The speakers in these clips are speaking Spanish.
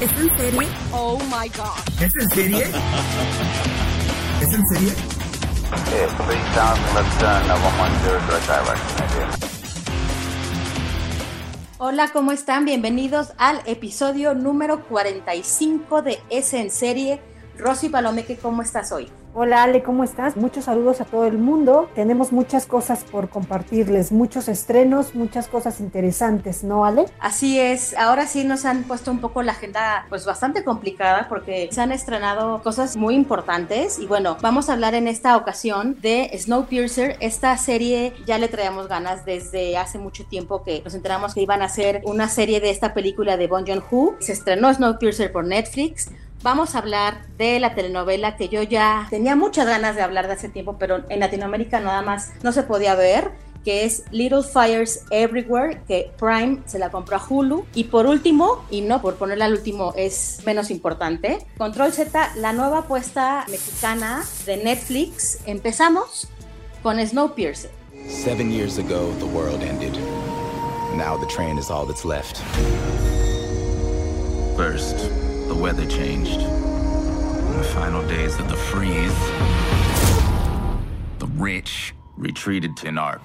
¿Es en serie? Oh my god. ¿Es en serie? ¿Es en serie? Okay, 3000, let's turn 110 direct direction, idea. Hola, ¿cómo están? Bienvenidos al episodio número 45 de Es en serie. Rosy Palomeque, ¿cómo estás hoy? Hola Ale, ¿cómo estás? Muchos saludos a todo el mundo. Tenemos muchas cosas por compartirles, muchos estrenos, muchas cosas interesantes, ¿no Ale? Así es, ahora sí nos han puesto un poco la agenda pues bastante complicada porque se han estrenado cosas muy importantes y bueno, vamos a hablar en esta ocasión de Snowpiercer, esta serie ya le traíamos ganas desde hace mucho tiempo que nos enteramos que iban a hacer una serie de esta película de Bon Joon-ho. Se estrenó Snowpiercer por Netflix vamos a hablar de la telenovela que yo ya tenía muchas ganas de hablar de hace tiempo, pero en Latinoamérica nada más no se podía ver que es Little Fires Everywhere, que Prime se la compró a Hulu. Y por último, y no por ponerla al último es menos importante, Control Z, la nueva apuesta mexicana de Netflix. Empezamos con Snowpiercer. Seven years ago, the world ended. Now the train is all that's left. First, the weather changed. In the final days of the freeze, the rich retreated to Narc.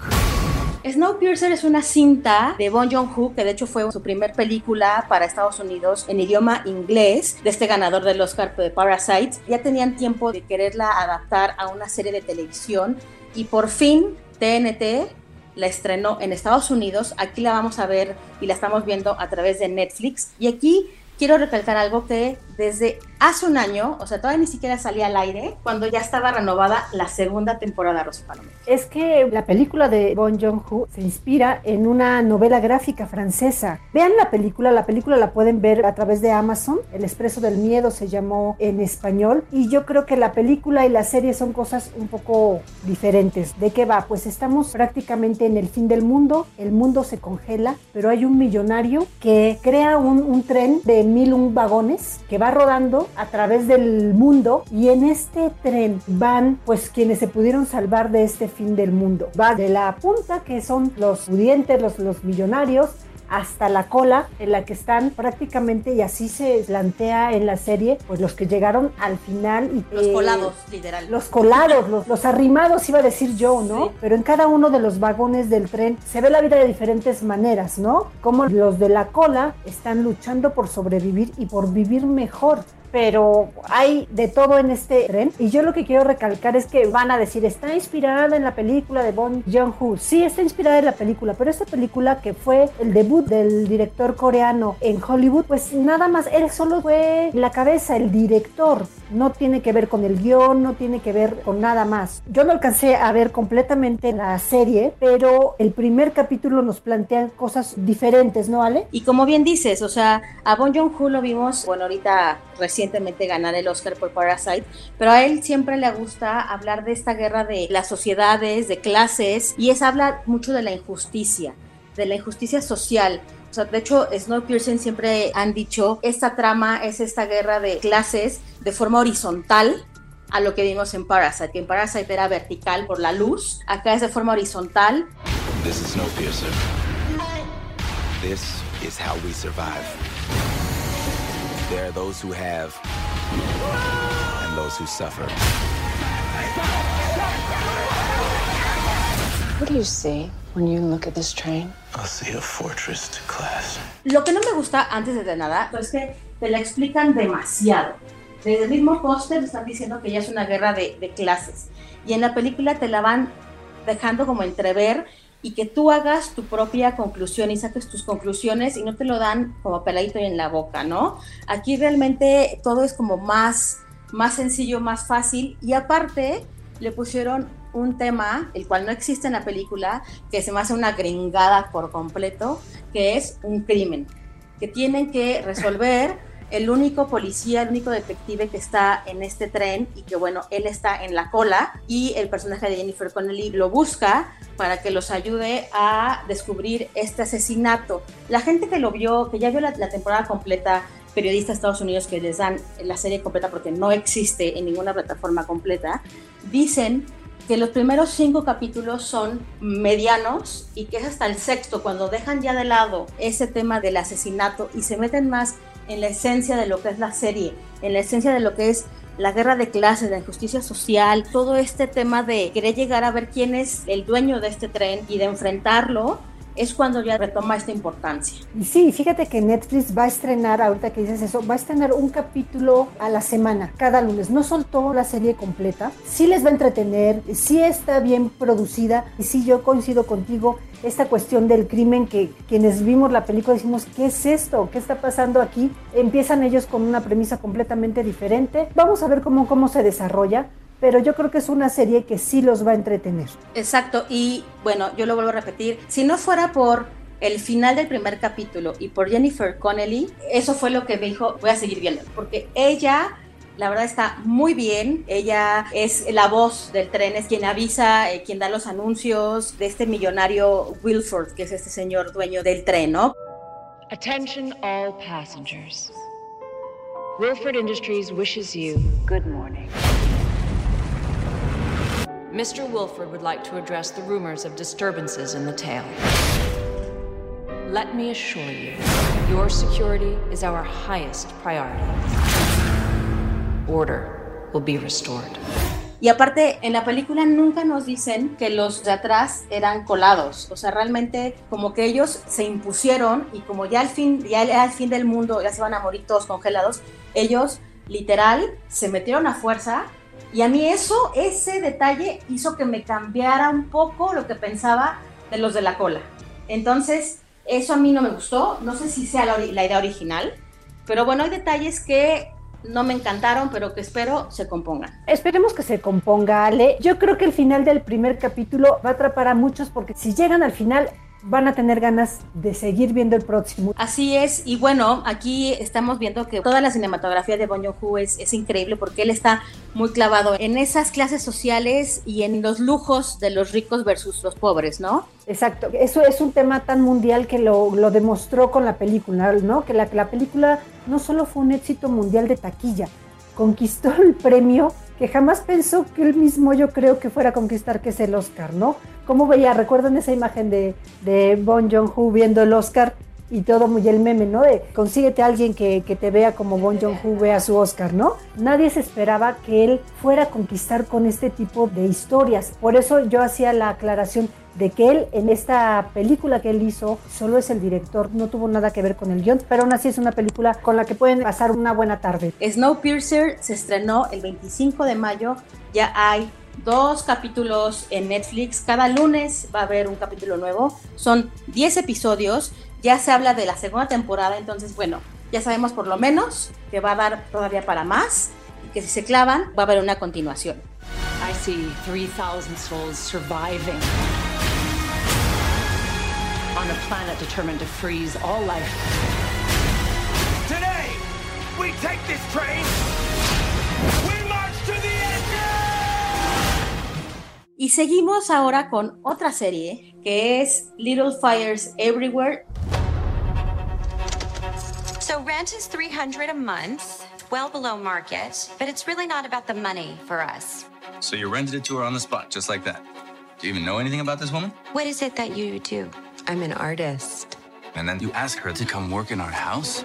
Snowpiercer es una cinta de Bon Joon-ho que de hecho fue su primer película para Estados Unidos en idioma inglés de este ganador del Oscar de Parasite. Ya tenían tiempo de quererla adaptar a una serie de televisión y por fin TNT la estrenó en Estados Unidos. Aquí la vamos a ver y la estamos viendo a través de Netflix. Y aquí quiero recalcar algo que desde hace un año, o sea, todavía ni siquiera salía al aire, cuando ya estaba renovada la segunda temporada Rosy Palomé. Es que la película de Bon Joon-ho se inspira en una novela gráfica francesa. Vean la película, la película la pueden ver a través de Amazon. El Expreso del Miedo se llamó en español y yo creo que la película y la serie son cosas un poco diferentes. ¿De qué va? Pues estamos prácticamente en el fin del mundo, el mundo se congela, pero hay un millonario que crea un, un tren de mil un vagones que va rodando a través del mundo y en este tren van pues quienes se pudieron salvar de este fin del mundo. Va de la punta que son los pudientes, los, los millonarios, hasta la cola en la que están prácticamente y así se plantea en la serie pues los que llegaron al final y Los eh, colados, literal. los colados, los, los arrimados, iba a decir yo, ¿no? Sí. Pero en cada uno de los vagones del tren se ve la vida de diferentes maneras, ¿no? Como los de la cola están luchando por sobrevivir y por vivir mejor. Pero hay de todo en este tren. Y yo lo que quiero recalcar es que van a decir, está inspirada en la película de Bon Joon-ho. Sí, está inspirada en la película, pero esta película que fue el debut del director coreano en Hollywood, pues nada más, él solo fue la cabeza, el director. No tiene que ver con el guion, no tiene que ver con nada más. Yo no alcancé a ver completamente la serie, pero el primer capítulo nos plantea cosas diferentes, ¿no, Ale? Y como bien dices, o sea, a Bon Joon-ho lo vimos, bueno, ahorita recientemente ganar el Oscar por Parasite, pero a él siempre le gusta hablar de esta guerra de las sociedades, de clases, y es habla mucho de la injusticia, de la injusticia social. O sea, de hecho, Snowpiercer siempre han dicho, esta trama es esta guerra de clases de forma horizontal, a lo que vimos en Parasite, que en Parasite era vertical por la luz, acá es de forma horizontal, This is. This is how we survive. There are those who have, and those who suffer. What do you see when you look at this train? I see a fortress to class. Lo que no me gusta antes de nada es que te la explican demasiado. Desde el mismo póster están diciendo que ya es una guerra de, de clases. Y en la película te la van dejando como entrever y que tú hagas tu propia conclusión y saques tus conclusiones y no te lo dan como peladito y en la boca, ¿no? Aquí realmente todo es como más, más sencillo, más fácil y aparte le pusieron un tema, el cual no existe en la película, que se me hace una gringada por completo, que es un crimen, que tienen que resolver el único policía, el único detective que está en este tren y que bueno, él está en la cola y el personaje de Jennifer Connelly lo busca para que los ayude a descubrir este asesinato. La gente que lo vio, que ya vio la, la temporada completa, periodistas de Estados Unidos que les dan la serie completa porque no existe en ninguna plataforma completa, dicen que los primeros cinco capítulos son medianos y que es hasta el sexto cuando dejan ya de lado ese tema del asesinato y se meten más en la esencia de lo que es la serie, en la esencia de lo que es la guerra de clases, la injusticia social, todo este tema de querer llegar a ver quién es el dueño de este tren y de enfrentarlo es cuando ya retoma esta importancia. Sí, fíjate que Netflix va a estrenar, ahorita que dices eso, va a estrenar un capítulo a la semana, cada lunes. No soltó la serie completa, sí les va a entretener, sí está bien producida y sí yo coincido contigo, esta cuestión del crimen que quienes vimos la película decimos, ¿qué es esto? ¿Qué está pasando aquí? Empiezan ellos con una premisa completamente diferente. Vamos a ver cómo, cómo se desarrolla pero yo creo que es una serie que sí los va a entretener. Exacto, y bueno, yo lo vuelvo a repetir, si no fuera por el final del primer capítulo y por Jennifer Connelly, eso fue lo que me dijo, voy a seguir viendo, porque ella la verdad está muy bien. Ella es la voz del tren, es quien avisa, eh, quien da los anuncios de este millonario Wilford, que es este señor dueño del tren, ¿no? Attention all passengers. Wilford Industries wishes you good morning. Mr. Wilford would like to address the rumors of disturbances in the tail. Let me assure you, your security is our highest priority. Order will be restored. Y aparte, en la película nunca nos dicen que los de atrás eran colados. O sea, realmente como que ellos se impusieron y como ya al fin, ya al fin del mundo, ya se van a morir todos congelados, ellos literal se metieron a fuerza y a mí eso, ese detalle hizo que me cambiara un poco lo que pensaba de los de la cola. Entonces, eso a mí no me gustó. No sé si sea la, la idea original, pero bueno, hay detalles que no me encantaron, pero que espero se compongan. Esperemos que se componga, Ale. Yo creo que el final del primer capítulo va a atrapar a muchos porque si llegan al final van a tener ganas de seguir viendo el próximo. Así es, y bueno, aquí estamos viendo que toda la cinematografía de Bong Joon-ho es, es, increíble porque él está muy clavado en esas clases sociales y en los lujos de los ricos versus los pobres, ¿no? Exacto, eso es un tema tan mundial que lo, lo demostró con la película, ¿no? Que la, que la película no solo fue un éxito mundial de taquilla, conquistó el premio que jamás pensó que él mismo yo creo que fuera a conquistar, que es el Oscar, ¿no? ¿Cómo veía? ¿Recuerdan esa imagen de, de Bon Joon-ho viendo el Oscar y todo muy el meme, ¿no? De consíguete a alguien que, que te vea como Bon Joon-ho vea su Oscar, ¿no? Nadie se esperaba que él fuera a conquistar con este tipo de historias. Por eso yo hacía la aclaración de que él en esta película que él hizo solo es el director, no tuvo nada que ver con el guion, pero aún así es una película con la que pueden pasar una buena tarde. Snowpiercer se estrenó el 25 de mayo, ya hay dos capítulos en Netflix, cada lunes va a haber un capítulo nuevo, son 10 episodios, ya se habla de la segunda temporada, entonces bueno, ya sabemos por lo menos que va a dar todavía para más y que si se clavan va a haber una continuación. I see 3,000 souls surviving on a planet determined to freeze all life. Today, we take this train, we march to the end. Y seguimos ahora con otra serie que es Little Fires Everywhere. So rent is 300 a month, well below market, but it's really not about the money for us. So you rented it to her on the spot, just like that. Do you even know anything about this woman? What is it that you do? I'm an artist. And then you ask her to come work in our house?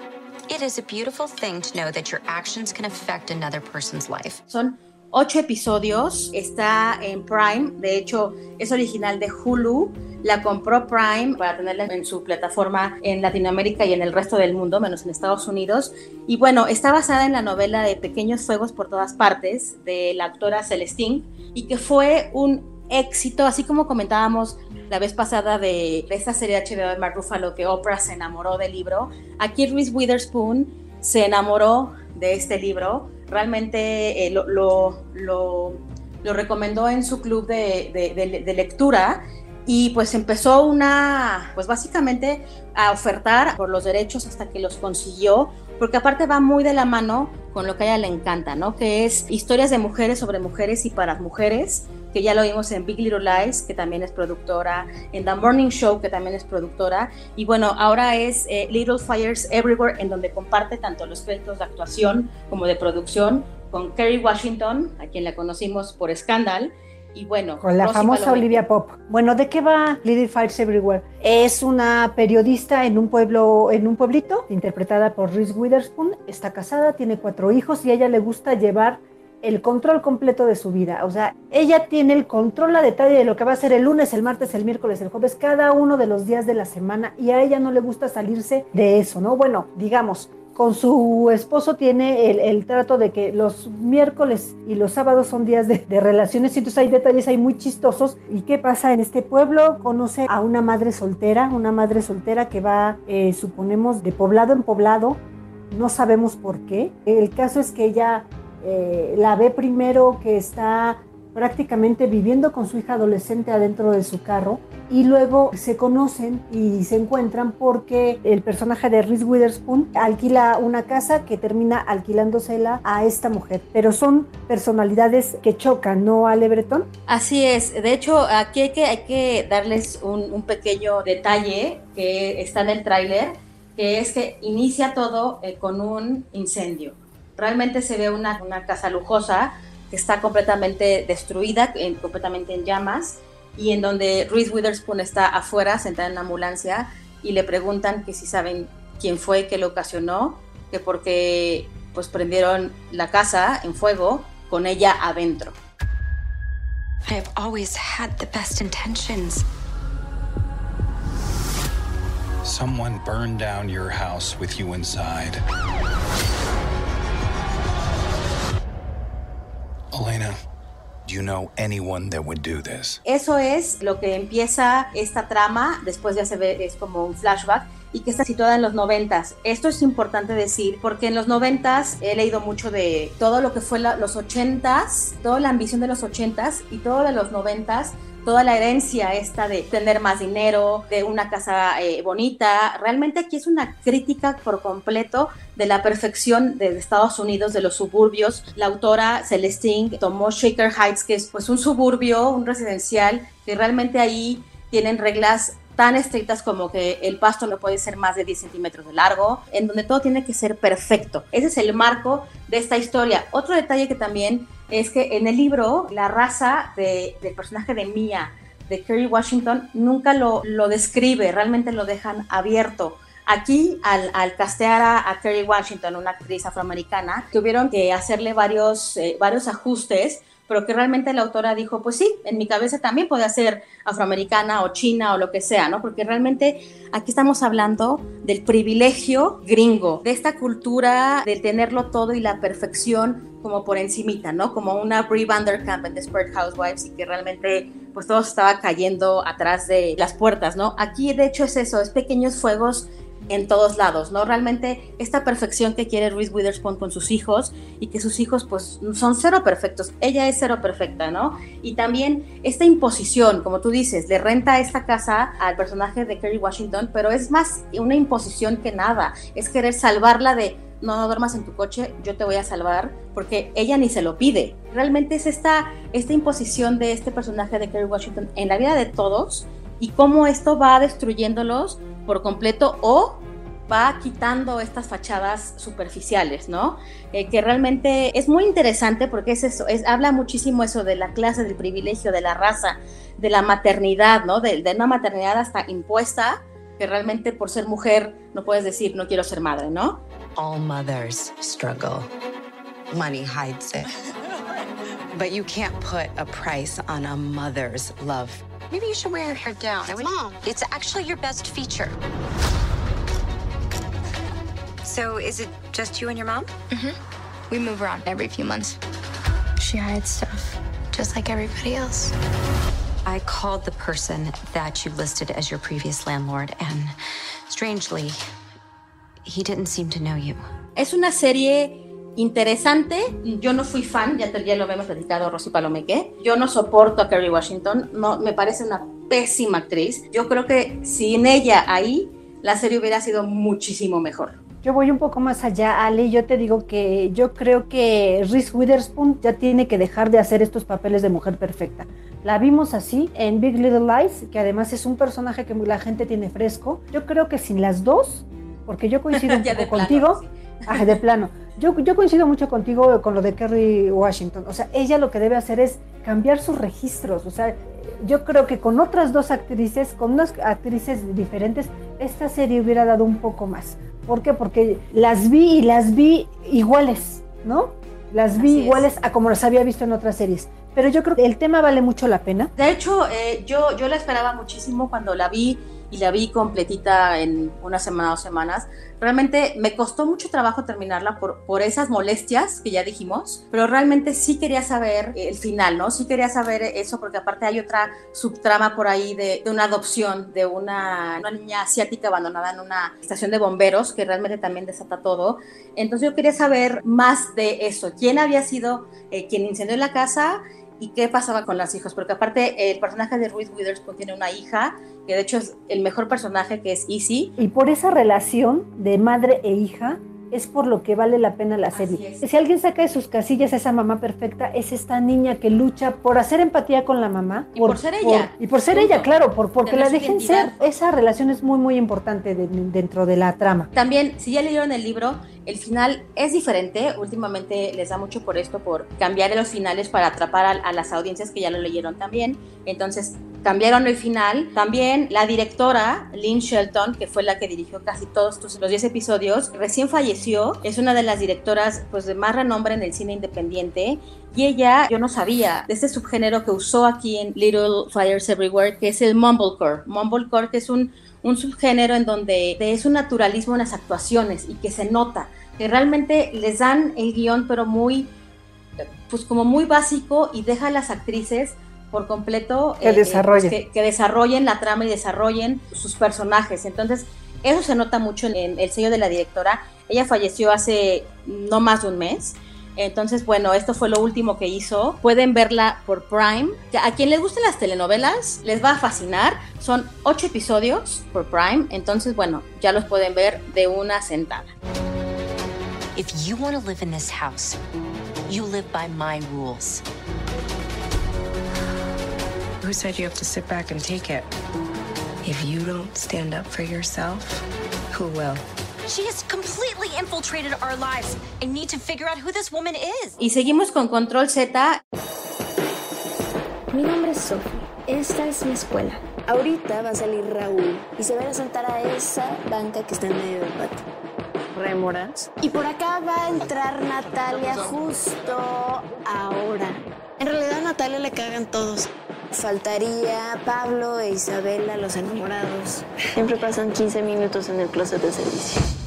It is a beautiful thing to know that your actions can affect another person's life. Son ocho episodios, está en Prime, de hecho es original de Hulu, la compró Prime para tenerla en su plataforma en Latinoamérica y en el resto del mundo, menos en Estados Unidos. Y bueno, está basada en la novela de Pequeños Fuegos por todas partes de la actora Celestine y que fue un éxito, así como comentábamos la vez pasada de, de esta serie HBO de Mark Ruffalo que Oprah se enamoró del libro, aquí Reese Witherspoon se enamoró de este libro. Realmente eh, lo, lo recomendó en su club de, de, de lectura y pues empezó una, pues básicamente a ofertar por los derechos hasta que los consiguió, porque aparte va muy de la mano con lo que a ella le encanta, ¿no? Que es historias de mujeres sobre mujeres y para mujeres, que ya lo vimos en Big Little Lies, que también es productora, en The Morning Show, que también es productora, y bueno, ahora es eh, Little Fires Everywhere, en donde comparte tanto los créditos de actuación como de producción con Kerry Washington, a quien la conocimos por Scandal, y bueno, con la famosa Olivia Pop. Bueno, ¿de qué va Little Fires Everywhere? Es una periodista en un pueblo, en un pueblito, interpretada por Reese Witherspoon. Está casada, tiene cuatro hijos y a ella le gusta llevar el control completo de su vida. O sea, ella tiene el control a detalle de lo que va a ser el lunes, el martes, el miércoles, el jueves, cada uno de los días de la semana y a ella no le gusta salirse de eso, ¿no? Bueno, digamos, con su esposo tiene el, trato de que los miércoles y los sábados son días de, relaciones, y entonces hay detalles ahí muy chistosos. ¿Y qué pasa en este pueblo? Conoce a una madre soltera, una madre soltera que va, eh, suponemos, de poblado en poblado, no sabemos por qué. El caso es que ella eh, la ve primero que está prácticamente viviendo con su hija adolescente adentro de su carro y luego se conocen y se encuentran porque el personaje de Reese Witherspoon alquila una casa que termina alquilándosela a esta mujer, pero son personalidades que chocan, ¿no, Ale Breton? Así es, de hecho aquí hay que, hay que darles un, pequeño detalle que está en el tráiler, que es que inicia todo eh, con un incendio. Realmente se ve una, una casa lujosa, está completamente destruida, completamente en llamas, y en donde Reese Witherspoon está afuera, sentada en la ambulancia, y le preguntan que si saben quién fue que lo ocasionó, que porque pues prendieron la casa en fuego con ella adentro. I have always had the best intentions. Someone burned down your house with you inside. Elena, do you know anyone that would do this? Eso es lo que empieza esta trama, después ya se ve, es como un flashback y que está situada en los noventas. Esto es importante decir porque en los noventas he leído mucho de todo lo que fue los ochentas, toda la ambición de los ochentas y todo de los noventas toda la herencia esta de tener más dinero, de una casa eh, bonita. Realmente aquí es una crítica por completo de la perfección de Estados Unidos, de los suburbios. La autora Celestine tomó Shaker Heights, que es pues un suburbio, un residencial, que realmente ahí tienen reglas tan estrictas como que el pasto no puede ser más de 10 centímetros de largo, en donde todo tiene que ser perfecto. Ese es el marco de esta historia. Otro detalle que también es que en el libro la raza del personaje de Mia, de Kerry Washington, nunca lo, lo describe, realmente lo dejan abierto. Aquí, al, castear a, Kerry Washington, una actriz afroamericana, tuvieron que hacerle varios, eh, varios ajustes pero que realmente la autora dijo, pues sí, en mi cabeza también puede ser afroamericana o china o lo que sea, ¿no? Porque realmente aquí estamos hablando del privilegio gringo, de esta cultura de tenerlo todo y la perfección como por encimita, ¿no? Como una Brie Vanderkamp en Desperate Housewives y que realmente pues todo estaba cayendo atrás de las puertas, ¿no? Aquí de hecho es eso, es pequeños fuegos en todos lados, ¿no? Realmente esta perfección que quiere Reese Witherspoon con sus hijos y que sus hijos pues son cero perfectos, ella es cero perfecta, ¿no? Y también esta imposición, como tú dices, le renta esta casa al personaje de Kerry Washington, pero es más una imposición que nada, es querer salvarla de no, no duermas en tu coche, yo te voy a salvar, porque ella ni se lo pide. Realmente es esta, esta imposición de este personaje de Kerry Washington en la vida de todos y cómo esto va destruyéndolos por completo o va quitando estas fachadas superficiales, ¿no? Eh, que realmente es muy interesante porque es eso, es, habla muchísimo eso de la clase, del privilegio, de la raza, de la maternidad, ¿no? De, de, una maternidad hasta impuesta, que realmente por ser mujer no puedes decir no quiero ser madre, ¿no? All mothers struggle. Money hides it. But you can't put a price on a mother's love. Maybe you should wear your hair down. Mom, it's actually your best feature. So is it just you and your mom? Mm-hmm. We move around every few months. She hides stuff, just like everybody else. I called the person that you listed as your previous landlord, and strangely, he didn't seem to know you. Es una serie interesante. Yo no fui fan, ya, te, ya lo habíamos platicado Rosy Palomeque. Yo no soporto a Kerry Washington, no, me parece una pésima actriz. Yo creo que sin ella ahí, la serie hubiera sido muchísimo mejor. Yo voy un poco más allá, Ale. Yo te digo que yo creo que Reese Witherspoon ya tiene que dejar de hacer estos papeles de mujer perfecta. La vimos así en Big Little Lies, que además es un personaje que la gente tiene fresco. Yo creo que sin las dos, porque yo coincido un poco contigo, ah, de plano. Yo, yo coincido mucho contigo con lo de Kerry Washington. O sea, ella lo que debe hacer es cambiar sus registros. O sea, yo creo que con otras dos actrices, con unas actrices diferentes, esta serie hubiera dado un poco más. ¿Por qué? Porque las vi y las vi iguales, ¿no? Las vi iguales a como las había visto en otras series. Pero yo creo que el tema vale mucho la pena. De hecho, eh, yo, yo la esperaba muchísimo cuando la vi y la vi completita en una semana dos semanas. Realmente me costó mucho trabajo terminarla por, por esas molestias que ya dijimos, pero realmente sí quería saber el final, ¿no? Sí quería saber eso porque aparte hay otra subtrama por ahí de, de una adopción de una, una, niña asiática abandonada en una estación de bomberos que realmente también desata todo. Entonces yo quería saber más de eso, quién había sido eh, quien incendió la casa y qué pasaba con las hijas, porque aparte el personaje de Ruth Witherspoon tiene una hija, que de hecho es el mejor personaje, que es Easy. Y por esa relación de madre e hija, es por lo que vale la pena la serie. Si alguien saca de sus casillas a esa mamá perfecta, es esta niña que lucha por hacer empatía con la mamá. Y por, ser ella. y por ser ella, claro, por, porque la dejen ser. Esa relación es muy, muy importante dentro de la trama. También, si ya leyeron el libro, el final es diferente. Últimamente les da mucho por esto, por cambiar los finales para atrapar a, a las audiencias que ya lo leyeron también. Entonces, cambiaron el final. También la directora, Lynn Shelton, que fue la que dirigió casi todos los 10 episodios, recién falleció. Es una de las directoras pues, de más renombre en el cine independiente. Y ella, yo no sabía de este subgénero que usó aquí en Little Fires Everywhere, que es el Mumblecore. Mumblecore, que es un, un subgénero en donde es un naturalismo en las actuaciones y que se nota, que realmente les dan el guion, pero muy, pues como muy básico y deja a las actrices por completo que, eh, pues, que, desarrollen la trama y desarrollen sus personajes. Entonces, eso se nota mucho en, el sello de la directora. Ella falleció hace no más de un mes. Entonces, bueno, esto fue lo último que hizo. Pueden verla por Prime. A quien les gusten las telenovelas, les va a fascinar. Son ocho episodios por Prime. Entonces, bueno, ya los pueden ver de una sentada. If you want to live in this house, you live by my rules. Who said you have to sit back and take it? If you don't stand up for yourself, who will? She has completely infiltrated our lives. I need to figure out who this woman is. Y seguimos con Control Z. Mi nombre es Sophie. Esta es mi escuela. Ahorita va a salir Raúl y se van a sentar a esa banca que está en medio del patio. Remoras. Y por acá va a entrar Natalia justo ahora. En realidad a Natalia le cagan todos. Faltaría Pablo e Isabela, los enamorados. Siempre pasan 15 minutos en el closet de servicio.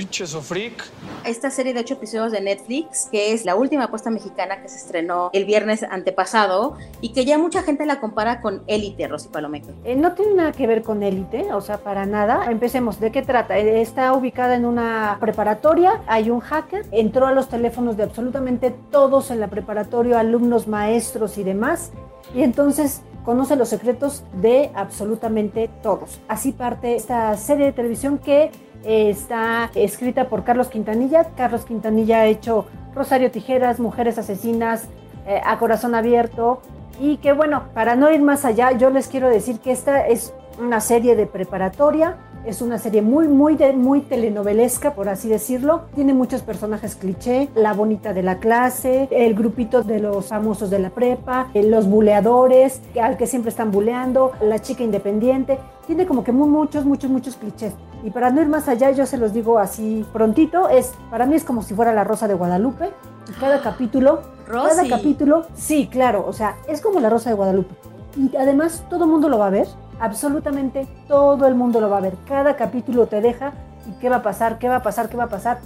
Pinche sofric. Esta serie de ocho episodios de Netflix, que es la última apuesta mexicana que se estrenó el viernes antepasado y que ya mucha gente la compara con Élite, Rosy Palomeque. Eh, no tiene nada que ver con Élite, o sea, para nada. Empecemos, ¿de qué trata? Eh, está ubicada en una preparatoria, hay un hacker, entró a los teléfonos de absolutamente todos en la preparatoria, alumnos, maestros y demás, y entonces conoce los secretos de absolutamente todos. Así parte esta serie de televisión que está escrita por Carlos Quintanilla. Carlos Quintanilla ha hecho Rosario Tijeras, Mujeres Asesinas, eh, A Corazón Abierto. Y que bueno, para no ir más allá, yo les quiero decir que esta es una serie de preparatoria. Es una serie muy, muy, muy telenovelesca, por así decirlo. Tiene muchos personajes cliché, la bonita de la clase, el grupito de los famosos de la prepa, eh, los buleadores, al que siempre están buleando, la chica independiente. Tiene como que muy, muchos, muchos, muchos clichés. Y para no ir más allá, yo se los digo así prontito, es para mí es como si fuera la Rosa de Guadalupe. Y cada capítulo, cada capítulo, sí, claro, o sea, es como la Rosa de Guadalupe. Y además todo el mundo lo va a ver, absolutamente todo el mundo lo va a ver. Cada capítulo te deja y qué va a pasar, qué va a pasar, qué va a pasar.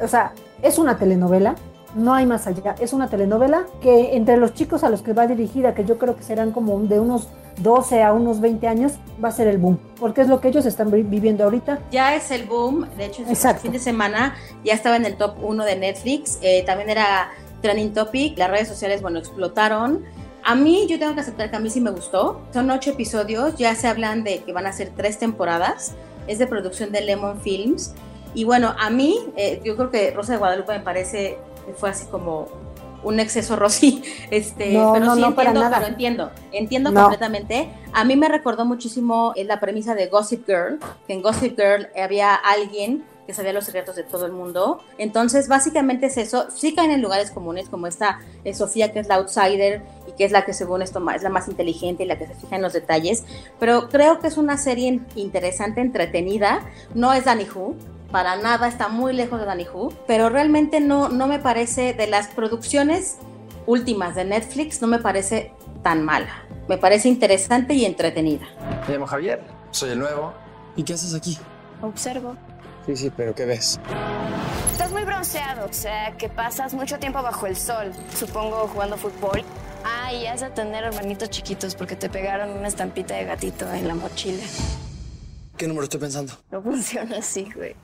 O sea, es una telenovela, no hay más allá. Es una telenovela que entre los chicos a los que va dirigida, que yo creo que serán como de unos 12 a unos 20 años, va a ser el boom, porque es lo que ellos están viviendo ahorita. Ya es el boom, de hecho, el fin de semana ya estaba en el top 1 de Netflix, eh, también era trending topic, las redes sociales, bueno, explotaron. A mí, yo tengo que aceptar que a mí sí me gustó. Son ocho episodios, ya se hablan de que van a ser tres temporadas. Es de producción de Lemon Films. Y bueno, a mí, eh, yo creo que Rosa de Guadalupe me parece que fue así como un exceso Rosy, este, pero sí entiendo, pero entiendo, entiendo completamente. A mí me recordó muchísimo eh, la premisa de Gossip Girl, que en Gossip Girl había alguien que sabía los secretos de todo el mundo. Entonces, básicamente es eso. Sí caen en lugares comunes, como esta eh, Sofía, que es la outsider y que es la que según esto es la más inteligente y la que se fija en los detalles. Pero creo que es una serie interesante, entretenida. No es Danny Who, para nada, está muy lejos de Danny Who, pero realmente no, no me parece, de las producciones últimas de Netflix, no me parece tan mala. Me parece interesante y entretenida. Me llamo Javier, soy el nuevo. ¿Y qué haces aquí? Observo. Sí, sí, pero ¿qué ves? Estás muy bronceado, o sea, que pasas mucho tiempo bajo el sol, supongo jugando fútbol. Ah, y has de tener hermanitos chiquitos porque te pegaron una estampita de gatito en la mochila. ¿Qué número estoy pensando? No funciona así, güey.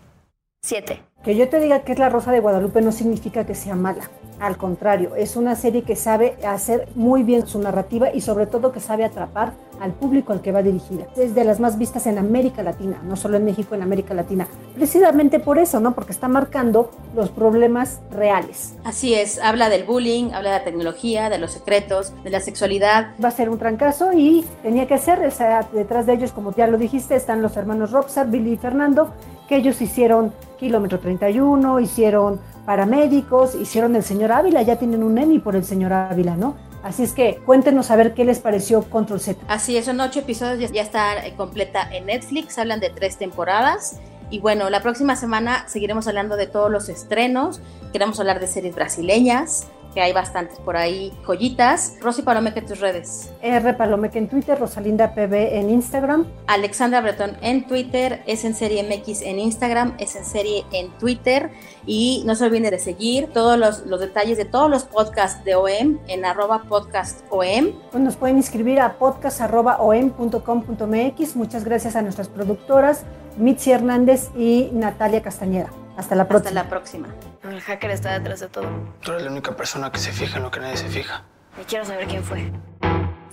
Siete. Que yo te diga que es La Rosa de Guadalupe no significa que sea mala. Al contrario, es una serie que sabe hacer muy bien su narrativa y sobre todo que sabe atrapar al público al que va dirigida. Es de las más vistas en América Latina, no solo en México, en América Latina. Precisamente por eso, ¿no? Porque está marcando los problemas reales. Así es, habla del bullying, habla de la tecnología, de los secretos, de la sexualidad. Va a ser un trancazo y tenía que ser, o sea, detrás de ellos, como ya lo dijiste, están los hermanos Robsar, Billy y Fernando, que ellos hicieron Kilómetro 31, hicieron Paramédicos, hicieron El Señor Ávila, ya tienen un Emmy por El Señor Ávila, ¿no? Así es que cuéntenos a ver qué les pareció Control Z. Así es, son ocho episodios, ya está completa en Netflix, hablan de tres temporadas. Y bueno, la próxima semana seguiremos hablando de todos los estrenos. Queremos hablar de series brasileñas, que hay bastantes por ahí, joyitas. Rosy Palomeque en tus redes. R Palomeque en Twitter, Rosalinda PB en Instagram. Alexandra Bretón en Twitter, es en serie MX en Instagram, es en serie en Twitter. Y no se olviden de seguir todos los, los detalles de todos los podcasts de OEM en arroba podcast OEM. Pues nos pueden inscribir a podcast.om.com.mx. Muchas gracias a nuestras productoras, Mitzi Hernández y Natalia Castañeda. Hasta la próxima. Hasta la próxima. El hacker está detrás de todo. Tú eres la única persona que se fija en lo que nadie se fija. Y quiero saber quién fue.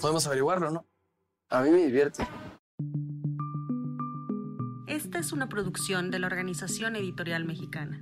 Podemos averiguarlo, ¿no? A mí me divierte. Esta es una producción de la Organización Editorial Mexicana.